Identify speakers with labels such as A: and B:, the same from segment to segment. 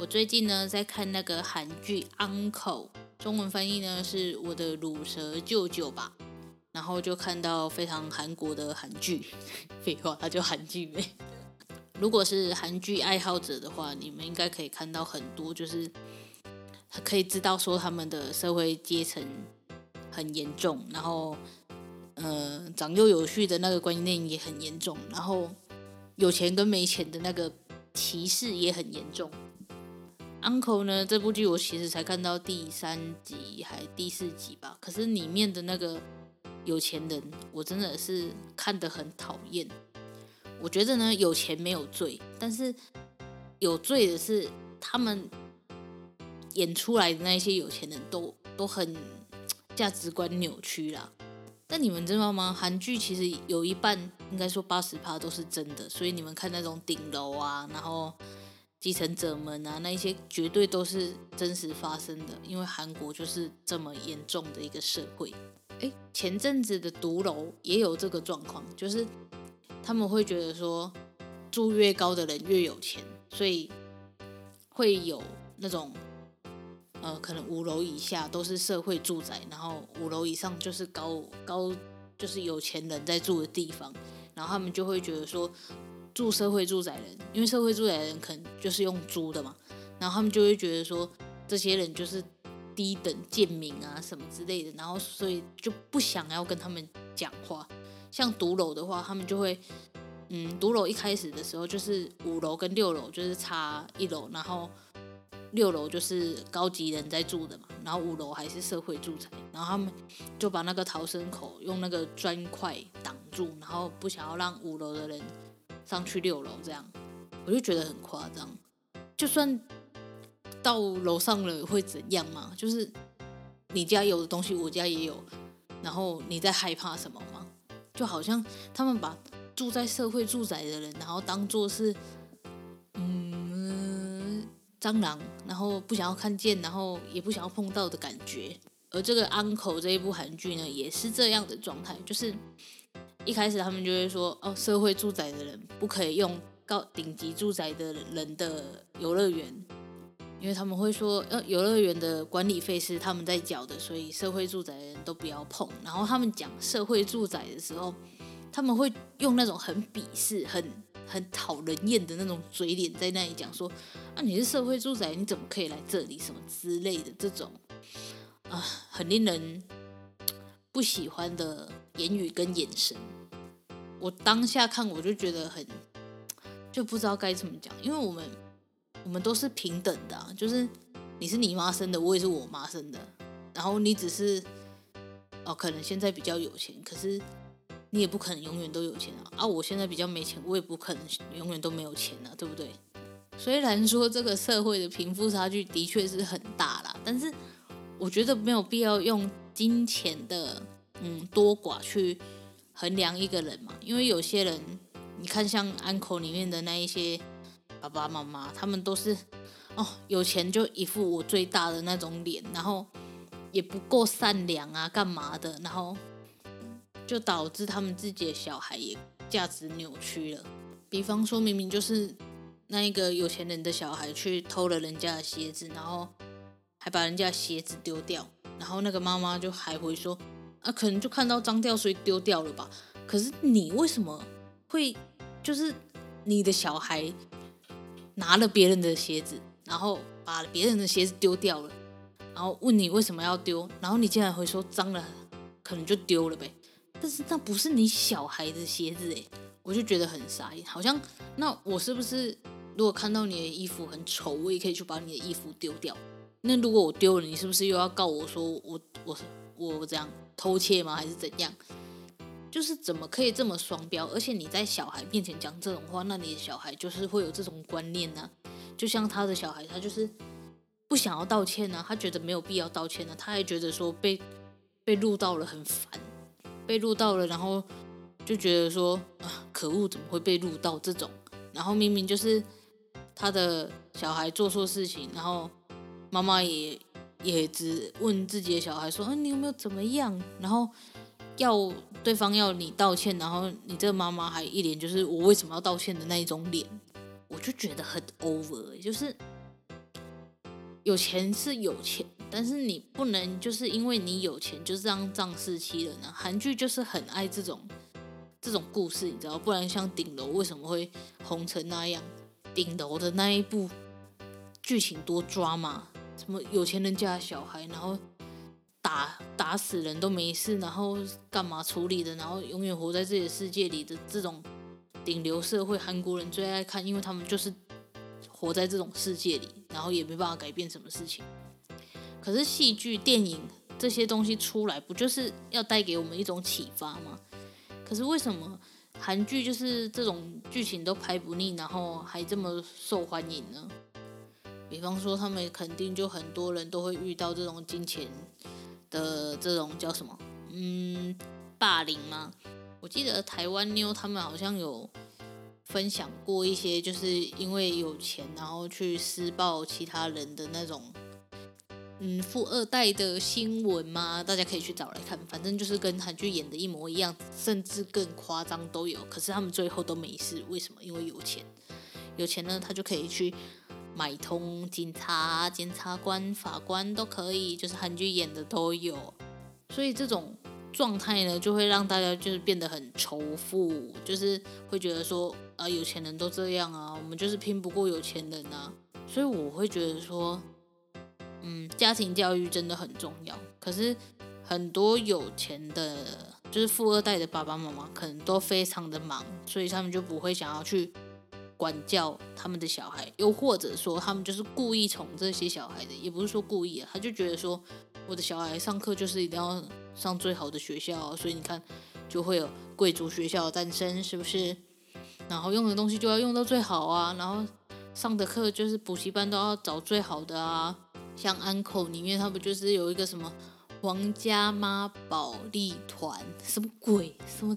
A: 我最近呢在看那个韩剧《Uncle》，中文翻译呢是我的乳蛇舅舅吧，然后就看到非常韩国的韩剧，废话，它就韩剧呗。如果是韩剧爱好者的话，你们应该可以看到很多，就是可以知道说他们的社会阶层很严重，然后呃长幼有序的那个观念也很严重，然后有钱跟没钱的那个歧视也很严重。Uncle 呢？这部剧我其实才看到第三集还第四集吧。可是里面的那个有钱人，我真的是看得很讨厌。我觉得呢，有钱没有罪，但是有罪的是他们演出来的那些有钱人都都很价值观扭曲啦。但你们知道吗？韩剧其实有一半，应该说八十趴都是真的。所以你们看那种顶楼啊，然后。继承者们啊，那一些绝对都是真实发生的，因为韩国就是这么严重的一个社会。诶，前阵子的独楼也有这个状况，就是他们会觉得说，住越高的人越有钱，所以会有那种呃，可能五楼以下都是社会住宅，然后五楼以上就是高高就是有钱人在住的地方，然后他们就会觉得说。住社会住宅人，因为社会住宅人可能就是用租的嘛，然后他们就会觉得说，这些人就是低等贱民啊什么之类的，然后所以就不想要跟他们讲话。像独楼的话，他们就会，嗯，独楼一开始的时候就是五楼跟六楼就是差一楼，然后六楼就是高级人在住的嘛，然后五楼还是社会住宅，然后他们就把那个逃生口用那个砖块挡住，然后不想要让五楼的人。上去六楼这样，我就觉得很夸张。就算到楼上了会怎样嘛？就是你家有的东西，我家也有。然后你在害怕什么吗？就好像他们把住在社会住宅的人，然后当做是嗯蟑螂，然后不想要看见，然后也不想要碰到的感觉。而这个 Uncle 这一部韩剧呢，也是这样的状态，就是。一开始他们就会说，哦，社会住宅的人不可以用高顶级住宅的人的游乐园，因为他们会说，呃，游乐园的管理费是他们在缴的，所以社会住宅的人都不要碰。然后他们讲社会住宅的时候，他们会用那种很鄙视、很很讨人厌的那种嘴脸在那里讲说，啊，你是社会住宅，你怎么可以来这里？什么之类的这种，啊，很令人 不喜欢的言语跟眼神。我当下看我就觉得很，就不知道该怎么讲，因为我们我们都是平等的，就是你是你妈生的，我也是我妈生的，然后你只是哦，可能现在比较有钱，可是你也不可能永远都有钱啊，啊，我现在比较没钱，我也不可能永远都没有钱啊，对不对？虽然说这个社会的贫富差距的确是很大啦，但是我觉得没有必要用金钱的嗯多寡去。衡量一个人嘛，因为有些人，你看像《Uncle》里面的那一些爸爸妈妈，他们都是哦有钱就一副我最大的那种脸，然后也不够善良啊，干嘛的，然后就导致他们自己的小孩也价值扭曲了。比方说明明就是那一个有钱人的小孩去偷了人家的鞋子，然后还把人家鞋子丢掉，然后那个妈妈就还会说。啊，可能就看到脏掉，所以丢掉了吧。可是你为什么会就是你的小孩拿了别人的鞋子，然后把别人的鞋子丢掉了，然后问你为什么要丢，然后你竟然会说脏了，可能就丢了呗。但是那不是你小孩的鞋子诶，我就觉得很傻眼。好像那我是不是如果看到你的衣服很丑，我也可以去把你的衣服丢掉？那如果我丢了，你是不是又要告我说我我我这样偷窃吗？还是怎样？就是怎么可以这么双标？而且你在小孩面前讲这种话，那你的小孩就是会有这种观念呢？就像他的小孩，他就是不想要道歉呢，他觉得没有必要道歉呢，他还觉得说被被录到了很烦，被录到了，然后就觉得说啊，可恶，怎么会被录到这种？然后明明就是他的小孩做错事情，然后妈妈也也只问自己的小孩说，啊，你有没有怎么样？然后。要对方要你道歉，然后你这个妈妈还一脸就是我为什么要道歉的那一种脸，我就觉得很 over，就是有钱是有钱，但是你不能就是因为你有钱就这样仗势欺人呢。韩剧就是很爱这种这种故事，你知道？不然像顶楼为什么会红成那样？顶楼的那一部剧情多抓马，什么有钱人家的小孩，然后。打打死人都没事，然后干嘛处理的？然后永远活在自己的世界里的这种顶流社会，韩国人最爱看，因为他们就是活在这种世界里，然后也没办法改变什么事情。可是戏剧、电影这些东西出来，不就是要带给我们一种启发吗？可是为什么韩剧就是这种剧情都拍不腻，然后还这么受欢迎呢？比方说，他们肯定就很多人都会遇到这种金钱。的这种叫什么？嗯，霸凌吗？我记得台湾妞他们好像有分享过一些，就是因为有钱，然后去施暴其他人的那种，嗯，富二代的新闻吗？大家可以去找来看，反正就是跟韩剧演的一模一样，甚至更夸张都有。可是他们最后都没事，为什么？因为有钱，有钱呢，他就可以去。买通警察、检察官、法官都可以，就是韩剧演的都有，所以这种状态呢，就会让大家就是变得很仇富，就是会觉得说啊，有钱人都这样啊，我们就是拼不过有钱人啊，所以我会觉得说，嗯，家庭教育真的很重要。可是很多有钱的，就是富二代的爸爸妈妈，可能都非常的忙，所以他们就不会想要去。管教他们的小孩，又或者说他们就是故意宠这些小孩的，也不是说故意啊，他就觉得说我的小孩上课就是一定要上最好的学校，所以你看就会有贵族学校诞生，是不是？然后用的东西就要用到最好啊，然后上的课就是补习班都要找最好的啊，像安可里面他不就是有一个什么皇家妈宝莉团，什么鬼，什么？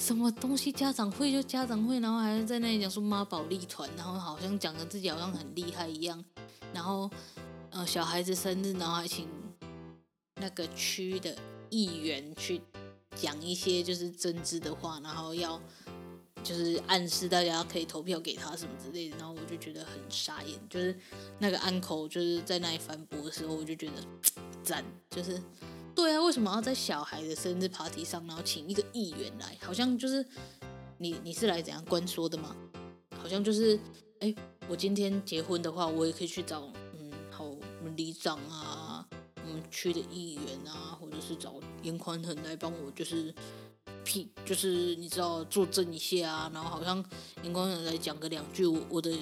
A: 什么东西家长会就家长会，然后还是在那里讲说妈宝力团，然后好像讲的自己好像很厉害一样，然后呃小孩子生日，然后还请那个区的议员去讲一些就是真知的话，然后要就是暗示大家可以投票给他什么之类的，然后我就觉得很傻眼，就是那个安口就是在那里反驳的时候，我就觉得 赞，就是。对啊，为什么要在小孩的生日 party 上，然后请一个议员来？好像就是你你是来怎样关说的吗？好像就是，哎，我今天结婚的话，我也可以去找，嗯，好，我们里长啊，我们区的议员啊，或者是找严宽恒来帮我，就是批，就是你知道作证一下啊，然后好像严宽恒来讲个两句，我我的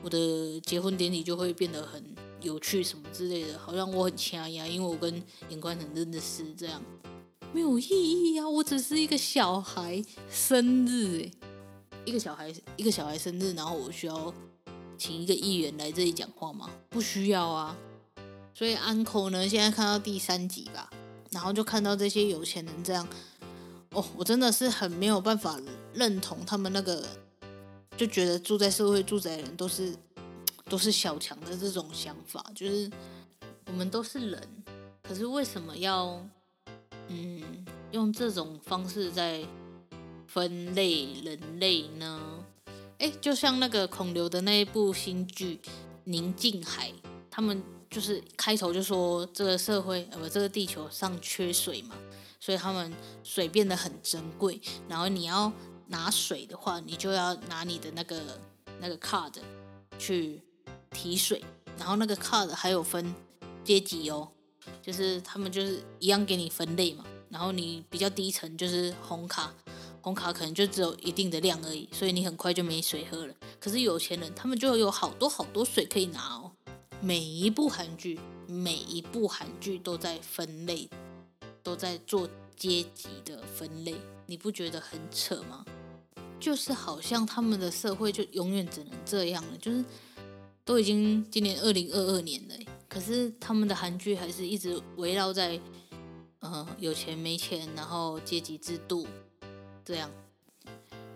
A: 我的结婚典礼就会变得很。有趣什么之类的，好像我很强呀，因为我跟颜宽成真的是这样，没有意义呀。我只是一个小孩生日，一个小孩一个小孩生日，然后我需要请一个议员来这里讲话吗？不需要啊。所以安可呢，现在看到第三集吧，然后就看到这些有钱人这样，哦，我真的是很没有办法认同他们那个，就觉得住在社会住宅的人都是。都是小强的这种想法，就是我们都是人，可是为什么要嗯用这种方式在分类人类呢？诶，就像那个孔刘的那一部新剧《宁静海》，他们就是开头就说这个社会呃不这个地球上缺水嘛，所以他们水变得很珍贵，然后你要拿水的话，你就要拿你的那个那个 card 去。提水然后那个 card 还有分阶级哦，就是他们就是一样给你分类嘛。然后你比较低层就是红卡，红卡可能就只有一定的量而已，所以你很快就没水喝了。可是有钱人他们就有好多好多水可以拿哦。每一部韩剧，每一部韩剧都在分类，都在做阶级的分类，你不觉得很扯吗？就是好像他们的社会就永远只能这样了，就是都已经今年二零二二年了，可是他们的韩剧还是一直围绕在，呃，有钱没钱，然后阶级制度这样，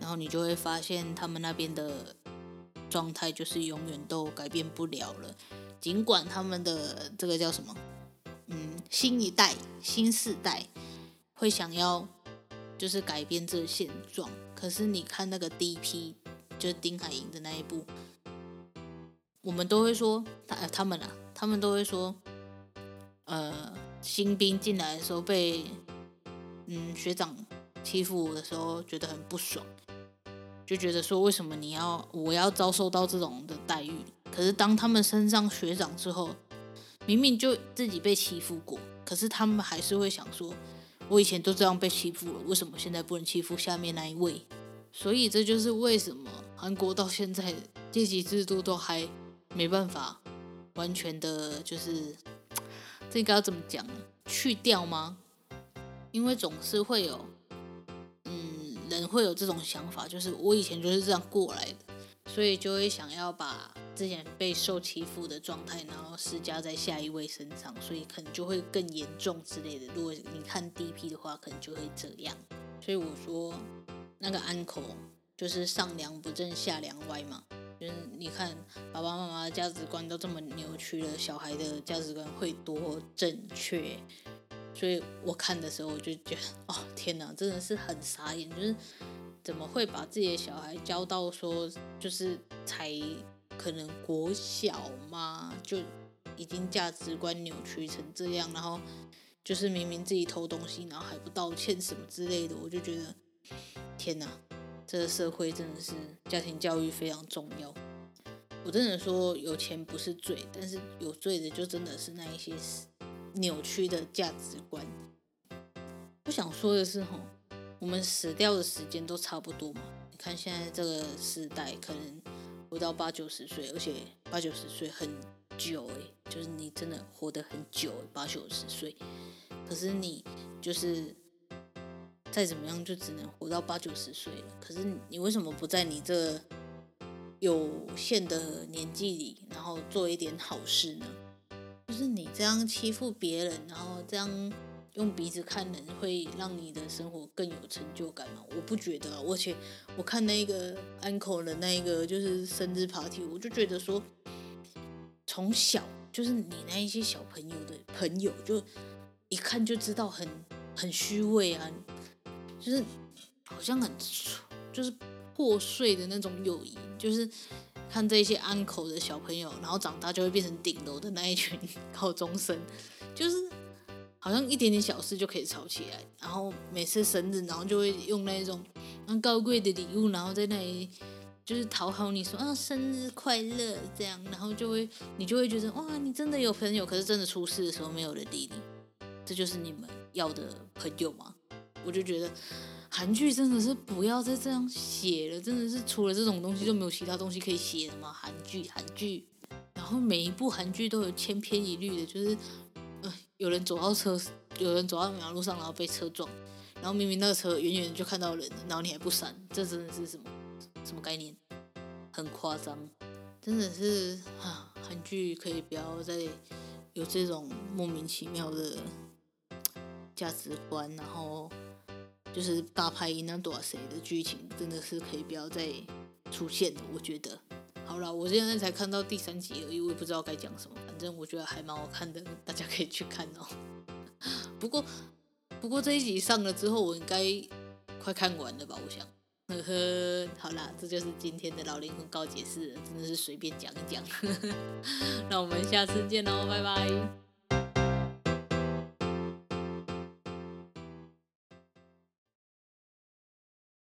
A: 然后你就会发现他们那边的状态就是永远都改变不了了。尽管他们的这个叫什么，嗯，新一代、新世代会想要就是改变这现状，可是你看那个第一批就是丁海寅的那一部，我们都会说他他们啊，他们都会说，呃，新兵进来的时候被嗯学长欺负的时候觉得很不爽，就觉得说为什么你要我要遭受到这种的待遇？可是当他们升上学长之后，明明就自己被欺负过，可是他们还是会想说，我以前都这样被欺负了，为什么现在不能欺负下面那一位？所以这就是为什么韩国到现在阶级制度都还没办法完全的，就是 这应该要怎么讲呢？去掉吗？因为总是会有，嗯，人会有这种想法，就是我以前就是这样过来的，所以就会想要把。之前被受欺负的状态，然后施加在下一位身上，所以可能就会更严重之类的。如果你看 DP 的话，可能就会这样。所以我说那个 uncle 就是上梁不正下梁歪嘛，就是你看爸爸妈妈的价值观都这么扭曲了，小孩的价值观会多正确？所以我看的时候我就觉得，哦天哪，真的是很傻眼，就是怎么会把自己的小孩教到说就是才。可能国小嘛，就已经价值观扭曲成这样，然后就是明明自己偷东西，然后还不道歉什么之类的，我就觉得天哪，这个社会真的是家庭教育非常重要。我真的说有钱不是罪，但是有罪的就真的是那一些扭曲的价值观。我想说的是吼，我们死掉的时间都差不多嘛，你看现在这个时代可能。活到八九十岁，而且八九十岁很久哎，就是你真的活得很久，八九十岁。可是你就是再怎么样，就只能活到八九十岁了。可是你为什么不在你这有限的年纪里，然后做一点好事呢？就是你这样欺负别人，然后这样。用鼻子看人会让你的生活更有成就感吗？我不觉得啊，而且我看那个 uncle 的那个就是生日 party，我就觉得说，从小就是你那一些小朋友的朋友，就一看就知道很很虚伪啊，就是好像很就是破碎的那种友谊，就是看这些 uncle 的小朋友，然后长大就会变成顶楼的那一群 高中生，就是。好像一点点小事就可以吵起来，然后每次生日，然后就会用那种很高贵的礼物，然后在那里就是讨好你说啊生日快乐这样，然后就会你就会觉得哇你真的有朋友，可是真的出事的时候没有人理你，这就是你们要的朋友吗？我就觉得韩剧真的是不要再这样写了，真的是除了这种东西就没有其他东西可以写的吗？韩剧韩剧，然后每一部韩剧都有千篇一律的，就是。呃有人走到车，有人走到马路上，然后被车撞，然后明明那个车远远就看到人，然后你还不闪，这真的是什么什么概念？很夸张，真的是啊！韩剧可以不要再有这种莫名其妙的价值观，然后就是大牌一那多少谁的剧情，真的是可以不要再出现了。我觉得，好了，我现在才看到第三集而已，我也不知道该讲什么。反正我觉得还蛮好看的，大家可以去看哦。不过，不过这一集上了之后，我应该快看完了吧？我想，呵呵，好啦，这就是今天的老灵魂告解室，真的是随便讲一讲。那我们下次见喽，拜拜。